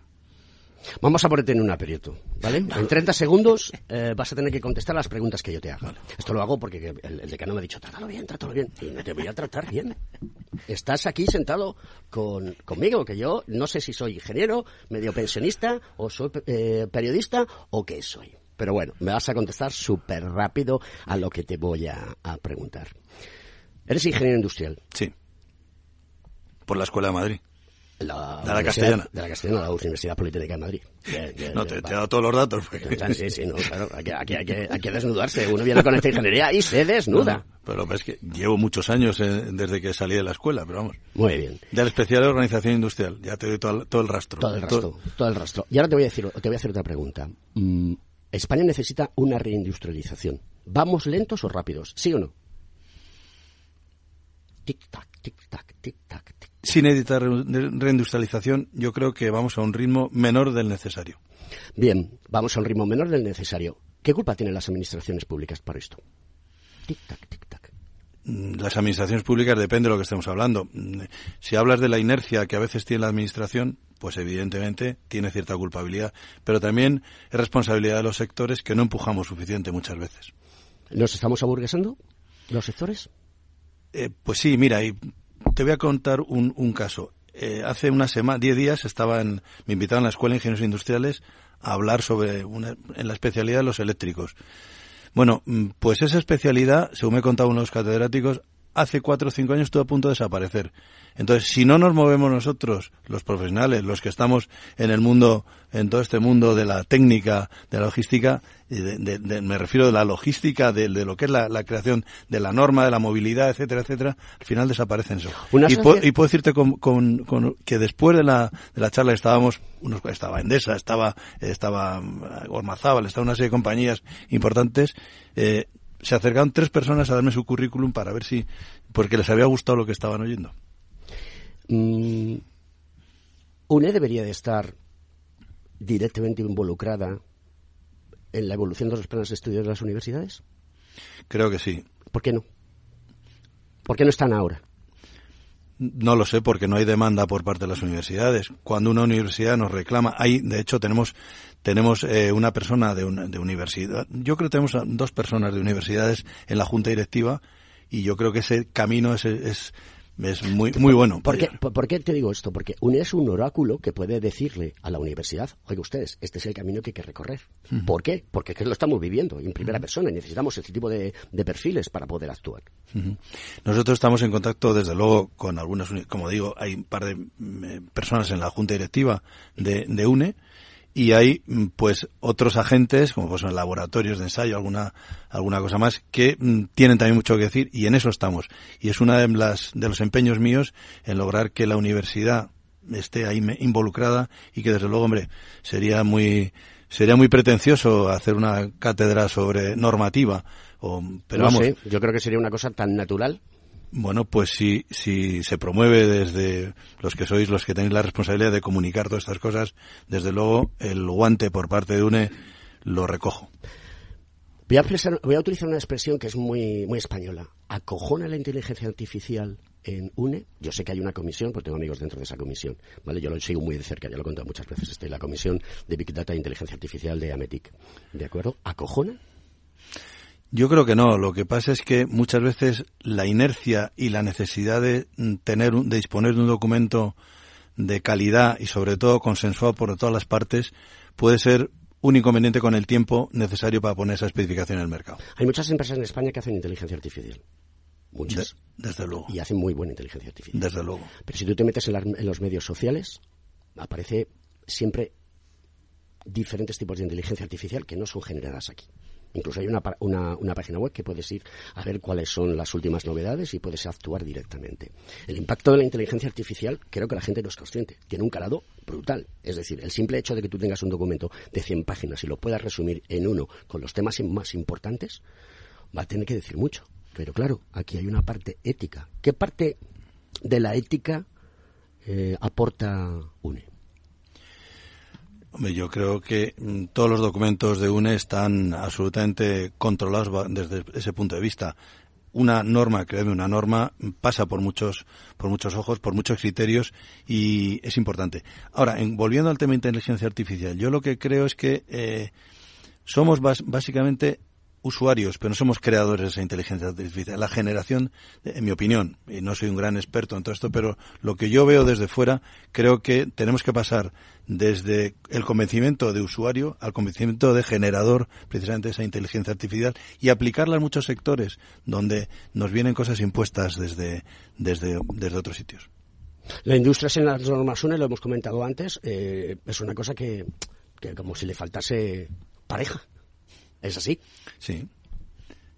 Vamos a ponerte en un aprieto, ¿vale? (laughs) En 30 segundos eh, vas a tener que contestar las preguntas que yo te haga. Esto lo hago porque el, el, decano me ha dicho, trátalo bien, trátalo bien. Y me te voy a tratar bien. (laughs) Estás aquí sentado con, conmigo, que yo no sé si soy ingeniero, medio pensionista, o soy eh, periodista, o qué soy. Pero bueno, me vas a contestar súper rápido a lo que te voy a, a preguntar. ¿Eres ingeniero industrial? Sí. Por la Escuela de Madrid. La, de la Castellana. De la Castellana, la Universidad Politécnica de Madrid. No, te, te, he dado todos los datos. Porque... Sí, sí, no, claro, hay, que, hay, que, desnudarse. Uno viene con esta ingeniería y se desnuda. No, pero es que llevo muchos años eh, desde que salí de la escuela, pero vamos. Muy bien. De la especial de organización industrial, ya te doy todo, todo el rastro. Todo el rastro, todo... todo... el rastro. Y ahora te voy a decir, te voy a hacer otra pregunta. Mm, España necesita una reindustrialización. ¿Vamos lentos o rápidos? ¿Sí o no? Tic-tac, tic-tac, tic-tac, tic sin editar reindustrialización, yo creo que vamos a un ritmo menor del necesario. Bien, vamos a un ritmo menor del necesario. ¿Qué culpa tienen las administraciones públicas para esto? Tic-tac, tic-tac. Mm, las administraciones públicas depende de lo que estemos hablando. Mm, si hablas de la inercia que a veces tiene la administración, pues evidentemente tiene cierta culpabilidad, pero también es responsabilidad de los sectores que no empujamos suficiente muchas veces. ¿Nos estamos aburguesando los sectores? Eh, pues sí, mira, y te voy a contar un, un caso. Eh, hace una semana, diez días, estaba en, me invitaron a la Escuela de Ingenieros Industriales a hablar sobre una, en la especialidad de los eléctricos. Bueno, mm, pues esa especialidad, según me contaban los catedráticos, hace cuatro o cinco años estuvo a punto de desaparecer. Entonces, si no nos movemos nosotros, los profesionales, los que estamos en el mundo, en todo este mundo de la técnica, de la logística, de, de, de, me refiero de la logística, de, lo que es la, la, creación de la norma, de la movilidad, etcétera, etcétera, al final desaparecen eso. Y, po, y, puedo decirte con, con, con, que después de la, de la charla estábamos, unos, estaba Endesa, estaba, estaba Ormazábal, estaba una serie de compañías importantes, eh, se acercaron tres personas a darme su currículum para ver si, porque les había gustado lo que estaban oyendo. Mm, UNE debería de estar directamente involucrada en la evolución de los planes de estudios de las universidades. Creo que sí. ¿Por qué no? ¿Por qué no están ahora? No lo sé, porque no hay demanda por parte de las universidades. Cuando una universidad nos reclama, hay, de hecho, tenemos tenemos eh, una persona de, de universidad. Yo creo que tenemos dos personas de universidades en la junta directiva y yo creo que ese camino es, es, es muy, muy bueno. ¿Por qué, ¿Por qué, te digo esto? Porque UNE es un oráculo que puede decirle a la universidad, oiga ustedes, este es el camino que hay que recorrer. Uh -huh. ¿Por qué? Porque lo estamos viviendo en primera uh -huh. persona y necesitamos este tipo de, de, perfiles para poder actuar. Uh -huh. Nosotros estamos en contacto, desde luego, con algunas, como digo, hay un par de eh, personas en la junta directiva de, de UNE y hay mm, pues otros agentes como pues son laboratorios de ensayo alguna alguna cosa más que mm, tienen también mucho que decir y en eso estamos. Y es una de las de los empeños míos en lograr que la universidad esté ahí involucrada y que desde luego hombre sería muy sería muy pretencioso hacer una cátedra sobre normativa o pero no vamos. sé, yo creo que sería una cosa tan natural bueno, pues si, si se promueve desde los que sois los que tenéis la responsabilidad de comunicar todas estas cosas, desde luego el guante por parte de UNE lo recojo. Voy a, expresar, voy a utilizar una expresión que es muy, muy española. ¿Acojona la inteligencia artificial en UNE? Yo sé que hay una comisión, porque tengo amigos dentro de esa comisión. ¿vale? Yo lo sigo muy de cerca, ya lo he contado muchas veces. Estoy en la comisión de Big Data e Inteligencia Artificial de AMETIC. ¿De acuerdo? ¿Acojona? Yo creo que no. Lo que pasa es que muchas veces la inercia y la necesidad de tener, de disponer de un documento de calidad y sobre todo consensuado por todas las partes puede ser un inconveniente con el tiempo necesario para poner esa especificación en el mercado. Hay muchas empresas en España que hacen inteligencia artificial. Muchas. De, desde luego. Y hacen muy buena inteligencia artificial. Desde luego. Pero si tú te metes en, la, en los medios sociales, aparece siempre diferentes tipos de inteligencia artificial que no son generadas aquí. Incluso hay una, una, una, página web que puedes ir a ver cuáles son las últimas novedades y puedes actuar directamente. El impacto de la inteligencia artificial creo que la gente no es consciente. Tiene un calado brutal. Es decir, el simple hecho de que tú tengas un documento de 100 páginas y lo puedas resumir en uno con los temas más importantes, va a tener que decir mucho. Pero claro, aquí hay una parte ética. ¿Qué parte de la ética eh, aporta UNE? Yo creo que mm, todos los documentos de UNE están absolutamente controlados desde ese punto de vista. una norma, créeme, una norma pasa por muchos, por muchos ojos, por muchos criterios y es importante. Ahora, en, volviendo al tema de inteligencia artificial, yo lo que creo es que eh, somos básicamente usuarios, pero no somos creadores de esa inteligencia artificial. La generación, en mi opinión, y no soy un gran experto en todo esto, pero lo que yo veo desde fuera, creo que tenemos que pasar desde el convencimiento de usuario al convencimiento de generador precisamente esa inteligencia artificial y aplicarla en muchos sectores donde nos vienen cosas impuestas desde, desde, desde otros sitios. La industria sin las normas UNE, lo hemos comentado antes, eh, es una cosa que, que como si le faltase pareja. ¿Es así? Sí.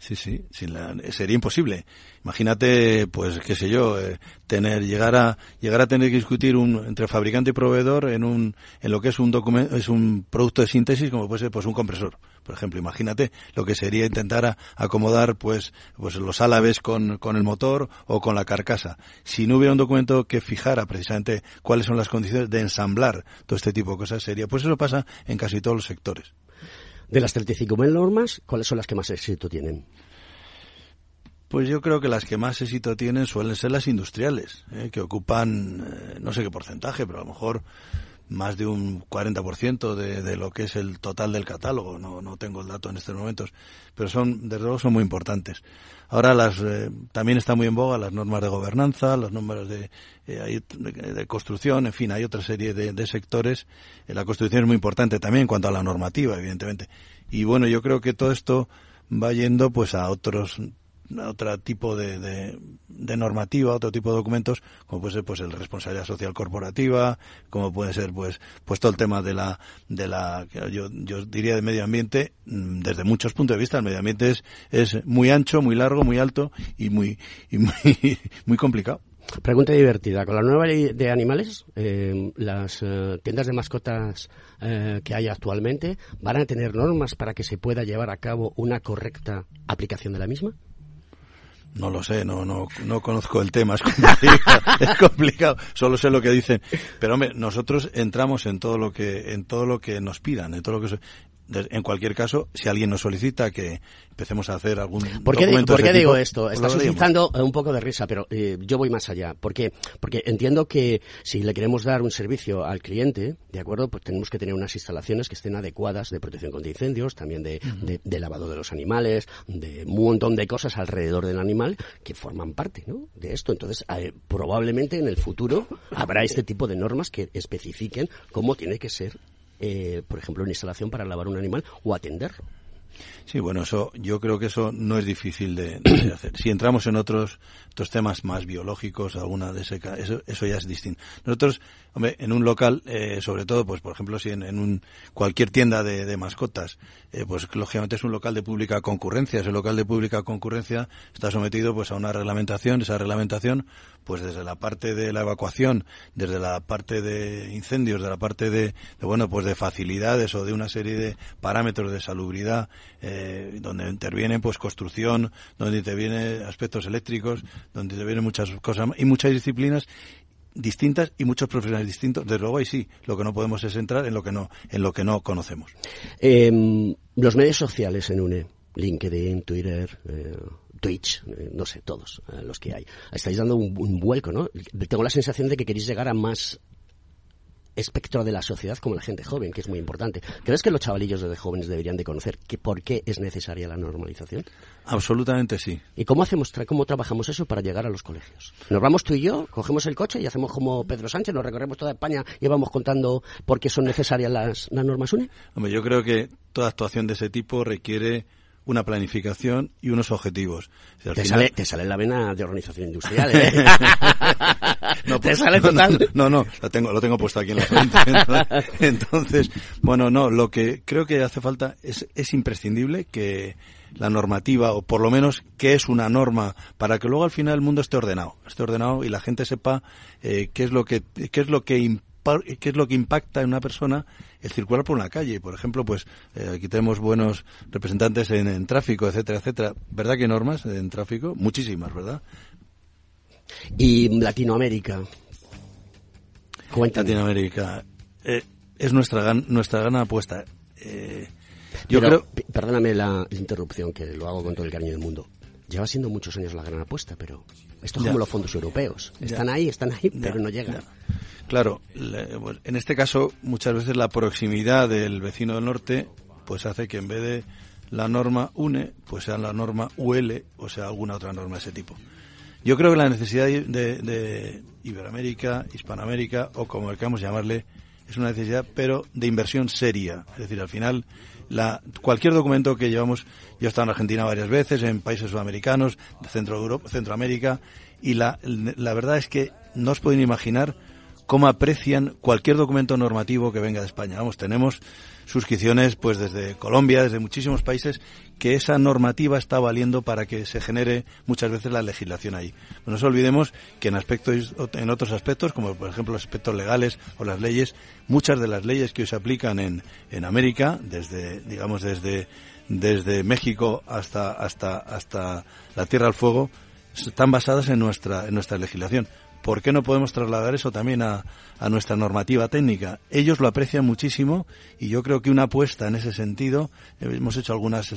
Sí, sí, sería imposible. Imagínate, pues, qué sé yo, eh, tener, llegar a, llegar a tener que discutir un, entre fabricante y proveedor en un, en lo que es un documento, es un producto de síntesis como puede ser, pues, un compresor. Por ejemplo, imagínate lo que sería intentar acomodar, pues, pues los álabes con, con el motor o con la carcasa. Si no hubiera un documento que fijara precisamente cuáles son las condiciones de ensamblar todo este tipo de cosas, sería, pues eso pasa en casi todos los sectores. De las 35.000 normas, ¿cuáles son las que más éxito tienen? Pues yo creo que las que más éxito tienen suelen ser las industriales, ¿eh? que ocupan eh, no sé qué porcentaje, pero a lo mejor más de un 40% de, de lo que es el total del catálogo. No, no tengo el dato en estos momentos, pero son, desde luego, son muy importantes. Ahora las, eh, también está muy en boga las normas de gobernanza, las normas de, eh, de, construcción, en fin, hay otra serie de, de sectores. Eh, la construcción es muy importante también en cuanto a la normativa, evidentemente. Y bueno, yo creo que todo esto va yendo pues a otros otro tipo de, de, normativa, otro tipo de documentos, como puede ser pues el responsabilidad social corporativa, como puede ser pues pues todo el tema de la de la yo, yo diría de medio ambiente mm, desde muchos puntos de vista el medio ambiente es es muy ancho, muy largo, muy alto y muy y muy, (laughs) muy complicado. Pregunta divertida. Con la nueva ley de animales, eh, las eh, tiendas de mascotas eh, que hay actualmente van a tener normas para que se pueda llevar a cabo una correcta aplicación de la misma. No lo sé, no, no, no conozco el tema, es complicado, (laughs) es complicado, solo sé lo que dicen. Pero hombre, nosotros entramos en todo lo que, en todo lo que nos pidan, en todo lo que, en cualquier caso, si alguien nos solicita que empecemos a hacer algún ¿Por qué, ¿por qué digo esto? Pues Está suscitando un poco de risa, pero eh, yo voy más allá. ¿Por qué? Porque entiendo que si le queremos dar un servicio al cliente, ¿de acuerdo? Pues tenemos que tener unas instalaciones que estén adecuadas de protección contra incendios, también de, de, lavado de los animales, de un montón de cosas alrededor del animal que forman parte ¿no? de esto. Entonces, eh, probablemente en el futuro habrá este tipo de normas que especifiquen cómo tiene que ser eh, por ejemplo, una instalación para lavar un animal o atenderlo. Sí, bueno, eso, yo creo que eso no es difícil de, hacer. Si entramos en otros, otros temas más biológicos, alguna de ese, eso, eso ya es distinto. Nosotros, hombre, en un local, eh, sobre todo, pues por ejemplo, si en, en un, cualquier tienda de, de mascotas, eh, pues lógicamente es un local de pública concurrencia. Ese local de pública concurrencia está sometido pues a una reglamentación. Esa reglamentación, pues desde la parte de la evacuación, desde la parte de incendios, de la parte de, de bueno, pues de facilidades o de una serie de parámetros de salubridad, eh, donde intervienen pues construcción, donde intervienen aspectos eléctricos, donde intervienen muchas cosas y muchas disciplinas distintas y muchos profesionales distintos. Desde luego, ahí sí, lo que no podemos es entrar en lo que no, en lo que no conocemos. Em, los medios sociales en UNE, LinkedIn, Twitter, eh, Twitch, eh, no sé, todos los que hay. Estáis dando un, un, vuelco, ¿no? Tengo la sensación de que queréis llegar a más espectro de la sociedad como la gente joven, que es muy importante. ¿Crees que los chavalillos de jóvenes deberían de conocer que por qué es necesaria la normalización? Absolutamente sí. ¿Y cómo hacemos, cómo trabajamos eso para llegar a los colegios? Nos vamos tú y yo, cogemos el coche y hacemos como Pedro Sánchez, nos recorremos toda España y vamos contando por qué son necesarias las, las normas UNE. Hombre, yo creo que toda actuación de ese tipo requiere una planificación y unos objetivos. te, sale, te sale la vena de organización industrial, (laughs) ¿eh? (laughs) no, ¿Te (laughs) sale total? No, no, lo tengo, lo tengo puesto aquí en la frente. Entonces, bueno, no, lo que creo que hace falta es, es imprescindible que la normativa, o por lo menos que es una norma, para que luego al final el mundo esté ordenado, esté ordenado y la gente sepa eh, qué es lo que, qué es lo que qué es lo que impacta en una persona el circular por una calle. Por ejemplo, pues eh, aquí tenemos buenos representantes en, tráfico, etcétera, etcétera. ¿Verdad que normas en tráfico? Muchísimas, ¿verdad? Y Latinoamérica. Cuéntame. Latinoamérica. Eh, es nuestra, gran, nuestra gran apuesta. Eh, yo creo... Perdóname la interrupción, que lo hago con todo el cariño del mundo. Lleva siendo muchos años la gran apuesta, pero esto es como los fondos europeos. Están ahí, están ahí, pero no llegan. Claro, en este caso muchas veces la proximidad del vecino del norte pues hace que en vez de la norma UNE, pues sea la norma UL o sea alguna otra norma de ese tipo. Yo creo que la necesidad de, de Iberoamérica, Hispanoamérica o como queramos llamarle, es una necesidad, pero de inversión seria. Es decir, al final, la, cualquier documento que llevamos, yo he estado en Argentina varias veces, en países sudamericanos, Centro Europa, Centroamérica, y la, la verdad es que no os pueden imaginar cómo aprecian cualquier documento normativo que venga de España. Vamos, tenemos suscripciones pues desde Colombia, desde muchísimos países, que esa normativa está valiendo para que se genere muchas veces la legislación ahí. No nos olvidemos que en aspectos, en otros aspectos, como por ejemplo los aspectos legales o las leyes, muchas de las leyes que hoy se aplican en, en América, desde, digamos, desde, desde México hasta, hasta, hasta la Tierra al Fuego, están basadas en nuestra, en nuestra legislación. ¿Por qué no podemos trasladar eso también a, nuestra normativa técnica? Ellos lo aprecian muchísimo y yo creo que una apuesta en ese sentido, eh, hemos hecho algunas,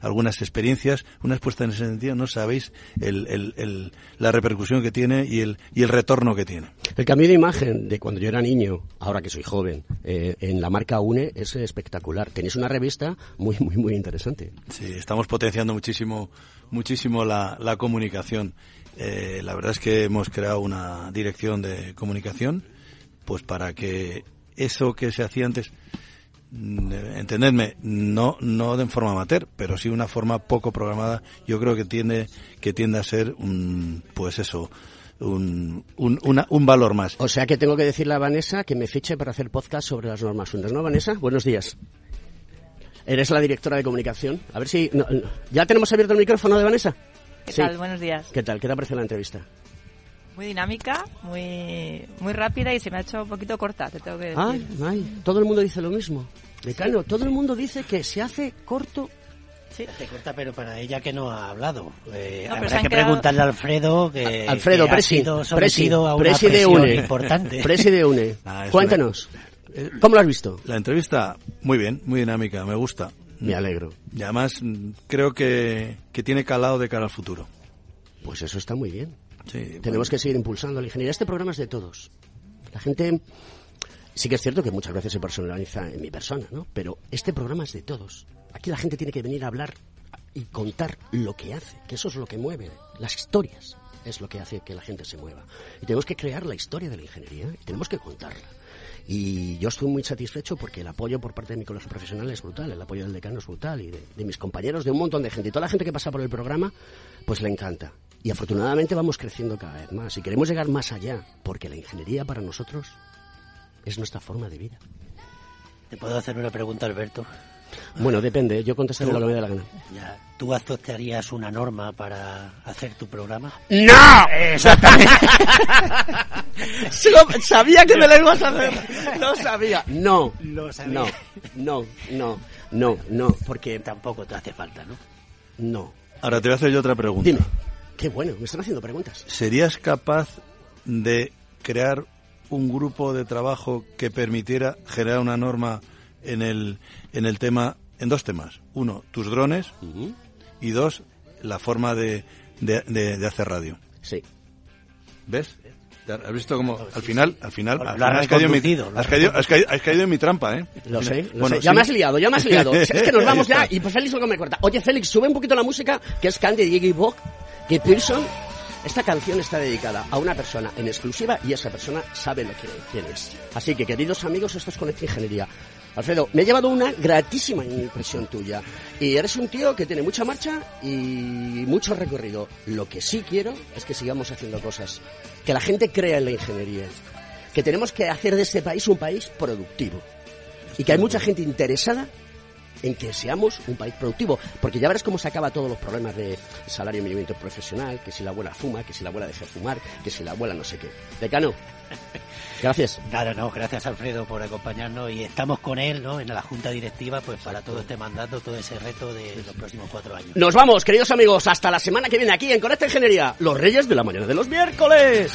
algunas experiencias, una apuesta en ese sentido, no sabéis la repercusión que tiene y el, y el retorno que tiene. El cambio de imagen de cuando yo era niño, ahora que soy joven, eh, en la marca UNE es espectacular. Tenéis una revista muy, muy, muy interesante. Sí, estamos potenciando muchísimo, muchísimo la, la comunicación eh, la verdad es que hemos creado una dirección de comunicación, pues para que eso que se hacía antes, mm, entendedme, no, no de forma amateur, pero sí una forma poco programada, yo creo que tiende, que tiende a ser un, pues eso, un, un, un valor más. O sea que tengo que decirle a Vanessa que me fiche para hacer podcast sobre las normas fundas, ¿no, Vanessa? Buenos días. Eres la directora de comunicación. A ver si... ¿Ya tenemos abierto el micrófono de Vanessa? ¿Qué tal? Buenos días. ¿Qué tal? ¿Qué te parece la entrevista? Muy dinámica, muy muy rápida y se me ha hecho un poquito corta, te tengo que decir. Ay, ay, todo el mundo dice lo mismo. Decano, todo el mundo dice que se hace corto Sí, se corta, pero para ella que no ha hablado. Eh, habrá que preguntarle a Alfredo que, Alfredo, ha sido sometido a una presión importante. (laughs) Preside UNE. Cuéntanos, ¿cómo lo has visto? La entrevista, muy bien, muy dinámica, me gusta. Me alegro. Y además mm, creo que, que tiene calado de cara al futuro. Pues eso está muy bien. Tenemos que seguir impulsando la ingeniería. Este programa es de todos. La gente... Sí que es cierto que muchas veces se personaliza en mi persona, ¿no? Pero este programa es de todos. Aquí la gente tiene que venir a hablar y contar lo que hace, que eso es lo que mueve. Las historias es lo que hace que la gente se mueva. Y tenemos que crear la historia de la ingeniería y tenemos que contarla. Y yo estoy muy satisfecho porque el apoyo por parte de mi colegio profesional es brutal, el apoyo del decano es brutal y de, mis compañeros, de un montón de gente. Y toda la gente que pasa por el programa, pues le encanta. Y afortunadamente vamos creciendo cada vez más y queremos llegar más allá porque la ingeniería para nosotros es nuestra forma de vida. ¿Te puedo hacer una pregunta, Alberto? Bueno, depende, yo contestaré lo que me dé la gana. Ya. ¿Tú aceptarías una norma para hacer tu programa? ¡No! Exactamente. (laughs) sabía que me lo ibas a hacer. No sabía. No. No, no, no, no, no, porque tampoco te hace falta, ¿no? No. Ahora te voy a hacer yo otra pregunta. Dime. Qué bueno, me están haciendo preguntas. ¿Serías capaz de crear un grupo de trabajo que permitiera generar una norma en el, en el tema, en dos temas. Uno, tus drones y dos, la forma de, de, hacer radio. Sí. ¿Ves? ¿Has visto cómo al final, al final, has, caído en mi, has, caído, has, caído, en mi trampa, ¿eh? Lo sé, bueno, Ya me has liado, ya me has liado. (laughs) es que nos vamos ya y pues Félix lo me corta. Oye, Félix, sube un poquito la música, que es Candy Iggy Bock, que Pearson. Esta canción está dedicada a una persona en exclusiva y esa persona sabe lo que quién es. Así que, queridos amigos, esto es Conecta Ingeniería. Alfredo, me he llevado una gratísima impresión tuya. Y eres un tío que tiene mucha marcha y mucho recorrido. Lo que sí quiero es que sigamos haciendo cosas. Que la gente crea en la ingeniería. Que tenemos que hacer de este país un país productivo. Y que hay mucha gente interesada en que seamos un país productivo. Porque ya verás cómo se acaba todos los problemas de salario mínimo profesional, que si la abuela fuma, que si la abuela deja de fumar, que si la abuela no sé qué. Decano, Gracias. Claro, no, gracias Alfredo por acompañarnos y estamos con él, ¿no? En la junta directiva, pues para todo este mandato, todo ese reto de los próximos cuatro años. Nos vamos, queridos amigos, hasta la semana que viene aquí en Conecta Ingeniería, los Reyes de la Mañana de los miércoles.